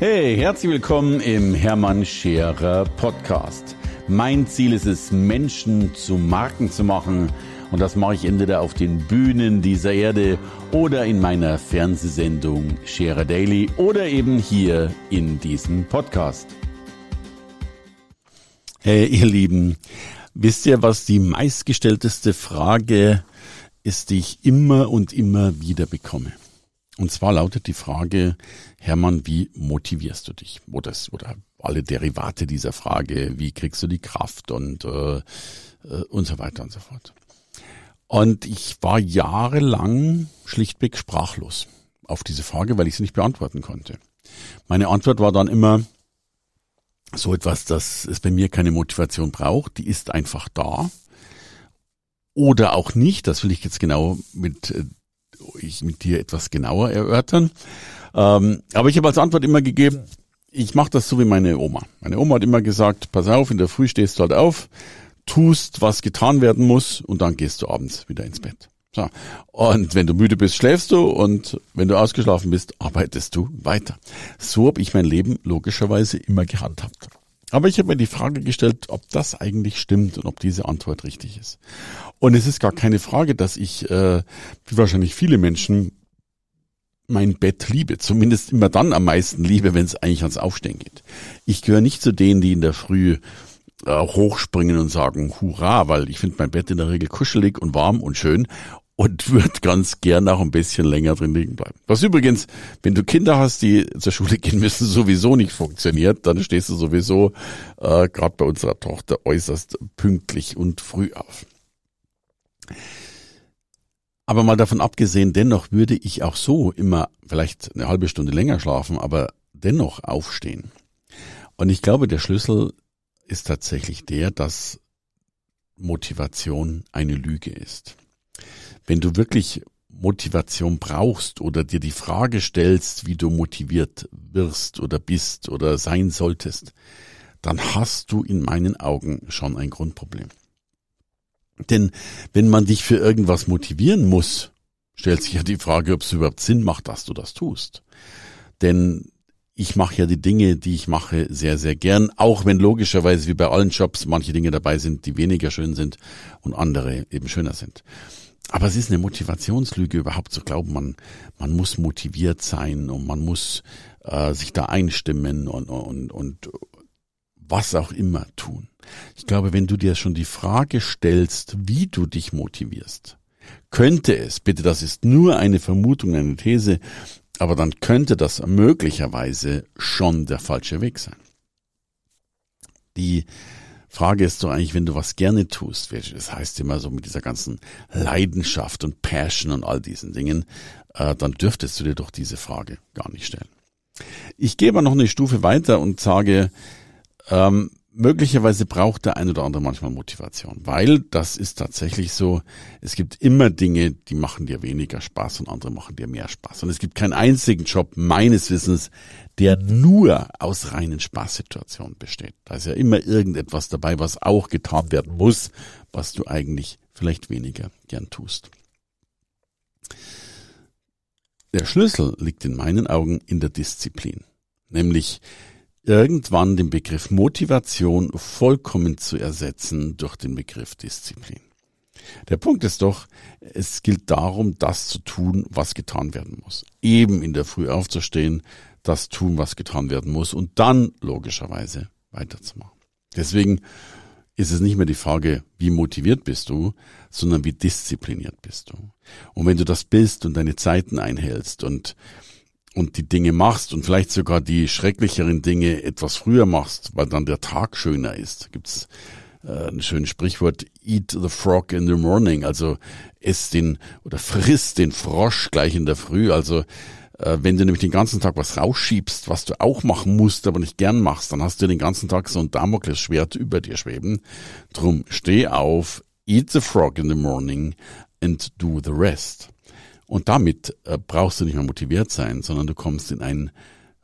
Hey, herzlich willkommen im Hermann Scherer Podcast. Mein Ziel ist es, Menschen zu Marken zu machen. Und das mache ich entweder auf den Bühnen dieser Erde oder in meiner Fernsehsendung Scherer Daily oder eben hier in diesem Podcast. Hey, ihr Lieben, wisst ihr, was die meistgestellteste Frage ist, die ich immer und immer wieder bekomme? Und zwar lautet die Frage, Hermann, wie motivierst du dich? Oder, oder alle Derivate dieser Frage, wie kriegst du die Kraft und, äh, äh, und so weiter und so fort. Und ich war jahrelang schlichtweg sprachlos auf diese Frage, weil ich sie nicht beantworten konnte. Meine Antwort war dann immer so etwas, dass es bei mir keine Motivation braucht, die ist einfach da. Oder auch nicht, das will ich jetzt genau mit äh, ich mit dir etwas genauer erörtern. Ähm, aber ich habe als Antwort immer gegeben, ich mache das so wie meine Oma. Meine Oma hat immer gesagt, pass auf, in der Früh stehst du halt auf, tust, was getan werden muss und dann gehst du abends wieder ins Bett. So. Und wenn du müde bist, schläfst du und wenn du ausgeschlafen bist, arbeitest du weiter. So habe ich mein Leben logischerweise immer gehandhabt. Aber ich habe mir die Frage gestellt, ob das eigentlich stimmt und ob diese Antwort richtig ist. Und es ist gar keine Frage, dass ich, äh, wie wahrscheinlich viele Menschen, mein Bett liebe. Zumindest immer dann am meisten liebe, wenn es eigentlich ans Aufstehen geht. Ich gehöre nicht zu denen, die in der Früh äh, hochspringen und sagen, hurra, weil ich finde mein Bett in der Regel kuschelig und warm und schön und würde ganz gern auch ein bisschen länger drin liegen bleiben. Was übrigens, wenn du Kinder hast, die zur Schule gehen müssen, sowieso nicht funktioniert, dann stehst du sowieso äh, gerade bei unserer Tochter äußerst pünktlich und früh auf. Aber mal davon abgesehen, dennoch würde ich auch so immer vielleicht eine halbe Stunde länger schlafen, aber dennoch aufstehen. Und ich glaube, der Schlüssel ist tatsächlich der, dass Motivation eine Lüge ist wenn du wirklich Motivation brauchst oder dir die Frage stellst, wie du motiviert wirst oder bist oder sein solltest, dann hast du in meinen Augen schon ein Grundproblem. Denn wenn man dich für irgendwas motivieren muss, stellt sich ja die Frage, ob es überhaupt Sinn macht, dass du das tust. Denn ich mache ja die Dinge, die ich mache, sehr, sehr gern, auch wenn logischerweise wie bei allen Jobs manche Dinge dabei sind, die weniger schön sind und andere eben schöner sind. Aber es ist eine Motivationslüge, überhaupt zu glauben, man, man muss motiviert sein und man muss äh, sich da einstimmen und, und, und was auch immer tun. Ich glaube, wenn du dir schon die Frage stellst, wie du dich motivierst, könnte es, bitte, das ist nur eine Vermutung, eine These, aber dann könnte das möglicherweise schon der falsche Weg sein. Die Frage ist doch eigentlich, wenn du was gerne tust, das heißt immer so mit dieser ganzen Leidenschaft und Passion und all diesen Dingen, äh, dann dürftest du dir doch diese Frage gar nicht stellen. Ich gehe aber noch eine Stufe weiter und sage, ähm, möglicherweise braucht der ein oder andere manchmal Motivation, weil das ist tatsächlich so, es gibt immer Dinge, die machen dir weniger Spaß und andere machen dir mehr Spaß. Und es gibt keinen einzigen Job meines Wissens, der nur aus reinen Spaßsituationen besteht. Da ist ja immer irgendetwas dabei, was auch getan werden muss, was du eigentlich vielleicht weniger gern tust. Der Schlüssel liegt in meinen Augen in der Disziplin, nämlich irgendwann den Begriff Motivation vollkommen zu ersetzen durch den Begriff Disziplin. Der Punkt ist doch, es gilt darum, das zu tun, was getan werden muss. Eben in der Früh aufzustehen, das tun, was getan werden muss und dann logischerweise weiterzumachen. Deswegen ist es nicht mehr die Frage, wie motiviert bist du, sondern wie diszipliniert bist du. Und wenn du das bist und deine Zeiten einhältst und und die Dinge machst und vielleicht sogar die schrecklicheren Dinge etwas früher machst, weil dann der Tag schöner ist. Gibt's äh, ein schönes Sprichwort, eat the frog in the morning, also ess den oder friss den Frosch gleich in der Früh, also äh, wenn du nämlich den ganzen Tag was rausschiebst, was du auch machen musst, aber nicht gern machst, dann hast du den ganzen Tag so ein Damoklesschwert über dir schweben. Drum steh auf, eat the frog in the morning and do the rest. Und damit äh, brauchst du nicht mehr motiviert sein, sondern du kommst in einen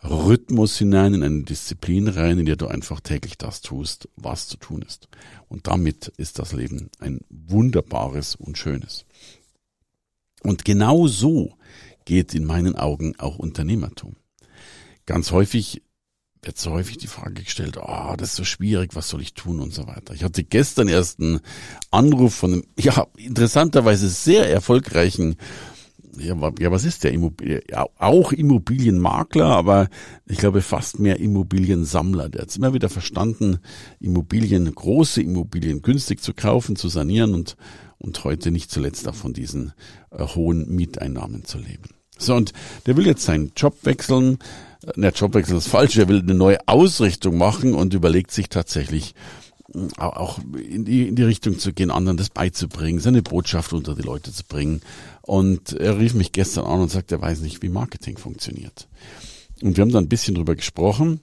Rhythmus hinein, in eine Disziplin rein, in der du einfach täglich das tust, was zu tun ist. Und damit ist das Leben ein wunderbares und schönes. Und genau so geht in meinen Augen auch Unternehmertum. ganz häufig wird so häufig die Frage gestellt, oh, das ist so schwierig, was soll ich tun und so weiter. Ich hatte gestern erst einen Anruf von einem, ja, interessanterweise sehr erfolgreichen ja, ja, was ist der Immobilien? Ja, auch Immobilienmakler, aber ich glaube fast mehr Immobiliensammler. Der hat immer wieder verstanden, Immobilien, große Immobilien günstig zu kaufen, zu sanieren und, und heute nicht zuletzt auch von diesen äh, hohen Mieteinnahmen zu leben. So, und der will jetzt seinen Job wechseln. Der Jobwechsel ist falsch. Er will eine neue Ausrichtung machen und überlegt sich tatsächlich, auch in die, in die Richtung zu gehen, anderen das beizubringen, seine Botschaft unter die Leute zu bringen. Und er rief mich gestern an und sagte, er weiß nicht, wie Marketing funktioniert. Und wir haben da ein bisschen drüber gesprochen.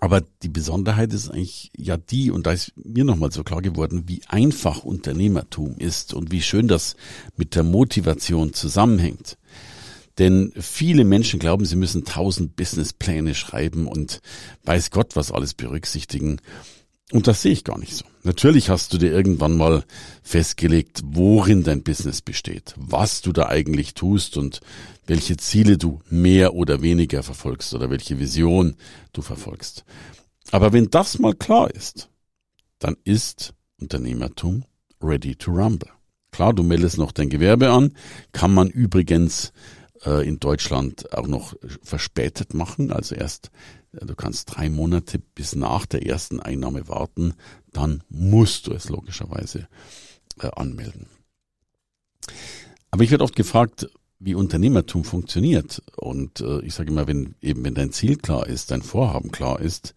Aber die Besonderheit ist eigentlich ja die, und da ist mir nochmal so klar geworden, wie einfach Unternehmertum ist und wie schön das mit der Motivation zusammenhängt. Denn viele Menschen glauben, sie müssen tausend Businesspläne schreiben und weiß Gott was alles berücksichtigen. Und das sehe ich gar nicht so. Natürlich hast du dir irgendwann mal festgelegt, worin dein Business besteht, was du da eigentlich tust und welche Ziele du mehr oder weniger verfolgst oder welche Vision du verfolgst. Aber wenn das mal klar ist, dann ist Unternehmertum ready to rumble. Klar, du meldest noch dein Gewerbe an, kann man übrigens in Deutschland auch noch verspätet machen, also erst Du kannst drei Monate bis nach der ersten Einnahme warten, dann musst du es logischerweise äh, anmelden. Aber ich werde oft gefragt, wie Unternehmertum funktioniert. Und äh, ich sage immer, wenn eben wenn dein Ziel klar ist, dein Vorhaben klar ist,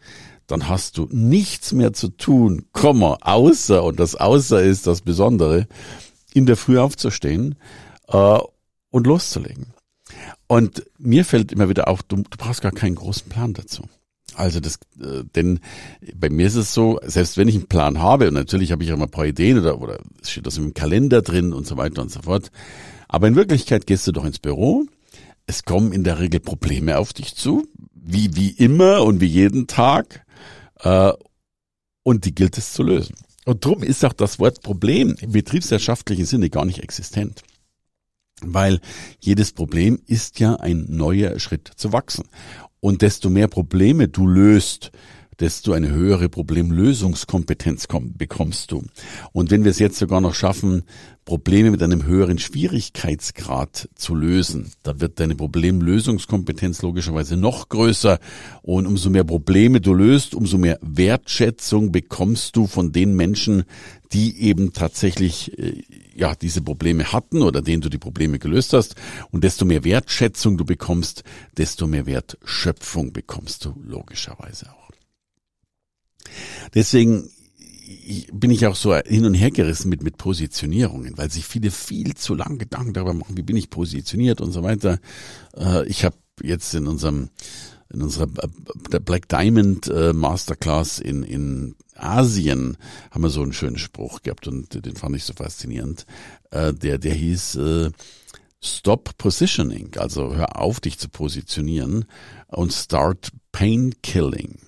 dann hast du nichts mehr zu tun, Komma, außer, und das außer ist das Besondere, in der Früh aufzustehen äh, und loszulegen. Und mir fällt immer wieder auf, du, du brauchst gar keinen großen Plan dazu. Also das, äh, denn bei mir ist es so, selbst wenn ich einen Plan habe, und natürlich habe ich auch mal ein paar Ideen oder, oder steht das im Kalender drin und so weiter und so fort, aber in Wirklichkeit gehst du doch ins Büro, es kommen in der Regel Probleme auf dich zu, wie, wie immer und wie jeden Tag, äh, und die gilt es zu lösen. Und drum ist auch das Wort Problem im betriebswirtschaftlichen Sinne gar nicht existent. Weil jedes Problem ist ja ein neuer Schritt zu wachsen. Und desto mehr Probleme du löst, desto eine höhere Problemlösungskompetenz bekommst du. Und wenn wir es jetzt sogar noch schaffen, Probleme mit einem höheren Schwierigkeitsgrad zu lösen, dann wird deine Problemlösungskompetenz logischerweise noch größer. Und umso mehr Probleme du löst, umso mehr Wertschätzung bekommst du von den Menschen, die eben tatsächlich äh, ja diese Probleme hatten oder denen du die Probleme gelöst hast. Und desto mehr Wertschätzung du bekommst, desto mehr Wertschöpfung bekommst du logischerweise auch. Deswegen bin ich auch so hin und her gerissen mit, mit Positionierungen, weil sich viele viel zu lang Gedanken darüber machen, wie bin ich positioniert und so weiter. Äh, ich habe jetzt in unserem in unserer der Black Diamond äh, Masterclass in, in Asien haben wir so einen schönen Spruch gehabt und den fand ich so faszinierend. Äh, der, der hieß äh, Stop Positioning, also hör auf, dich zu positionieren und start Pain Killing.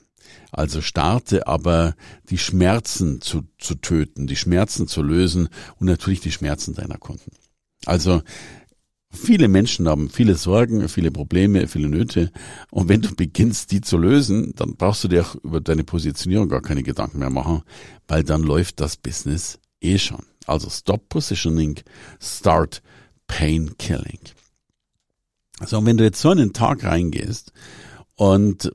Also starte aber die Schmerzen zu, zu töten, die Schmerzen zu lösen und natürlich die Schmerzen deiner Kunden. Also Viele Menschen haben viele Sorgen, viele Probleme, viele Nöte. Und wenn du beginnst, die zu lösen, dann brauchst du dir auch über deine Positionierung gar keine Gedanken mehr machen, weil dann läuft das Business eh schon. Also stop positioning, start pain killing. So, und wenn du jetzt so einen Tag reingehst und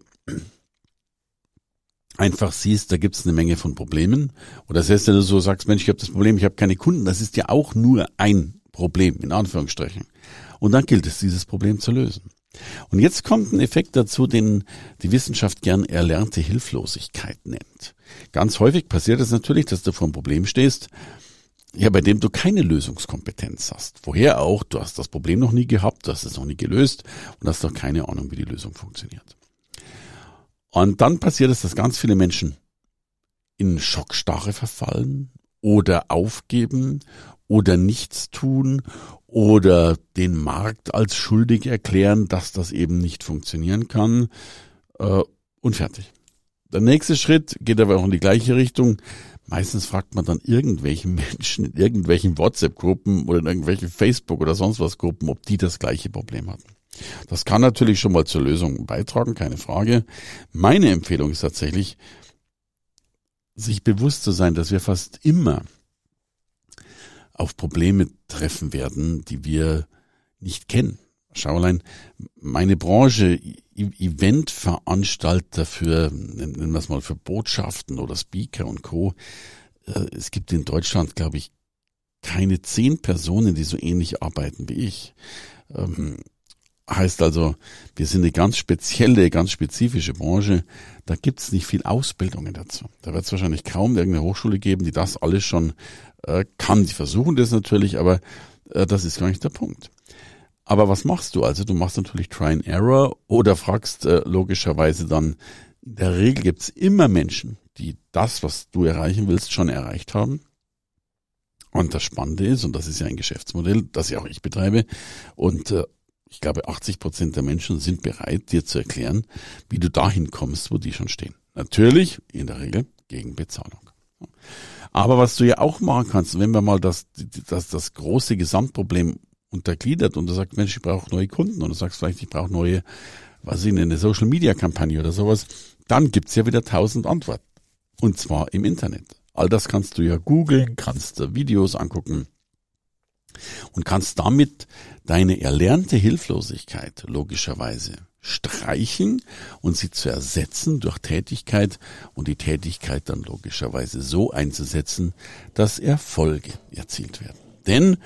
einfach siehst, da gibt's eine Menge von Problemen, oder selbst wenn du so sagst, Mensch, ich habe das Problem, ich habe keine Kunden, das ist ja auch nur ein Problem, in Anführungsstrichen. Und dann gilt es, dieses Problem zu lösen. Und jetzt kommt ein Effekt dazu, den die Wissenschaft gern erlernte Hilflosigkeit nennt. Ganz häufig passiert es natürlich, dass du vor einem Problem stehst, ja, bei dem du keine Lösungskompetenz hast. Woher auch, du hast das Problem noch nie gehabt, du hast es noch nie gelöst und hast doch keine Ahnung, wie die Lösung funktioniert. Und dann passiert es, dass ganz viele Menschen in Schockstarre verfallen oder aufgeben oder nichts tun oder den Markt als schuldig erklären, dass das eben nicht funktionieren kann äh, und fertig. Der nächste Schritt geht aber auch in die gleiche Richtung. Meistens fragt man dann irgendwelchen Menschen in irgendwelchen WhatsApp-Gruppen oder in irgendwelchen Facebook oder sonst was Gruppen, ob die das gleiche Problem hatten. Das kann natürlich schon mal zur Lösung beitragen, keine Frage. Meine Empfehlung ist tatsächlich, sich bewusst zu sein, dass wir fast immer auf Probleme treffen werden, die wir nicht kennen. Schaulein, meine Branche, Eventveranstalter für, nennen wir es mal, für Botschaften oder Speaker und Co. Äh, es gibt in Deutschland, glaube ich, keine zehn Personen, die so ähnlich arbeiten wie ich. Heißt also, wir sind eine ganz spezielle, ganz spezifische Branche. Da gibt es nicht viel Ausbildungen dazu. Da wird es wahrscheinlich kaum irgendeine Hochschule geben, die das alles schon äh, kann. Die versuchen das natürlich, aber äh, das ist gar nicht der Punkt. Aber was machst du? Also du machst natürlich Try and Error oder fragst äh, logischerweise dann, in der Regel gibt's immer Menschen, die das, was du erreichen willst, schon erreicht haben. Und das Spannende ist, und das ist ja ein Geschäftsmodell, das ja auch ich betreibe, und äh, ich glaube, 80 Prozent der Menschen sind bereit, dir zu erklären, wie du dahin kommst, wo die schon stehen. Natürlich, in der Regel, gegen Bezahlung. Aber was du ja auch machen kannst, wenn wir mal das, das, das große Gesamtproblem untergliedert und du sagst, Mensch, ich brauche neue Kunden und du sagst vielleicht, ich brauche neue, was ich eine Social Media Kampagne oder sowas, dann gibt's ja wieder tausend Antworten. Und zwar im Internet. All das kannst du ja googeln, kannst Videos angucken und kannst damit deine erlernte Hilflosigkeit logischerweise streichen und sie zu ersetzen durch Tätigkeit und die Tätigkeit dann logischerweise so einzusetzen, dass Erfolge erzielt werden. Denn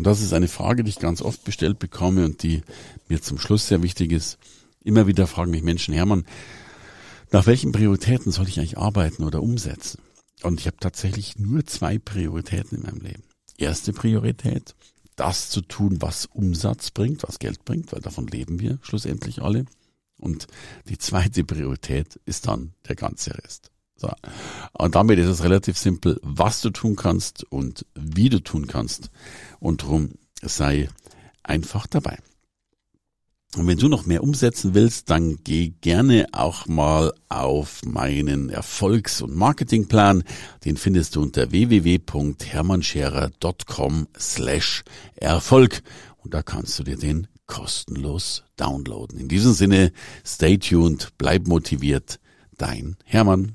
und das ist eine Frage, die ich ganz oft bestellt bekomme und die mir zum Schluss sehr wichtig ist. Immer wieder fragen mich Menschen, Hermann, nach welchen Prioritäten soll ich eigentlich arbeiten oder umsetzen? Und ich habe tatsächlich nur zwei Prioritäten in meinem Leben. Erste Priorität, das zu tun, was Umsatz bringt, was Geld bringt, weil davon leben wir schlussendlich alle. Und die zweite Priorität ist dann der ganze Rest. So. Und damit ist es relativ simpel, was du tun kannst und wie du tun kannst. Und darum sei einfach dabei. Und wenn du noch mehr umsetzen willst, dann geh gerne auch mal auf meinen Erfolgs- und Marketingplan. Den findest du unter www.hermannscherer.com slash Erfolg. Und da kannst du dir den kostenlos downloaden. In diesem Sinne, stay tuned, bleib motiviert. Dein Hermann.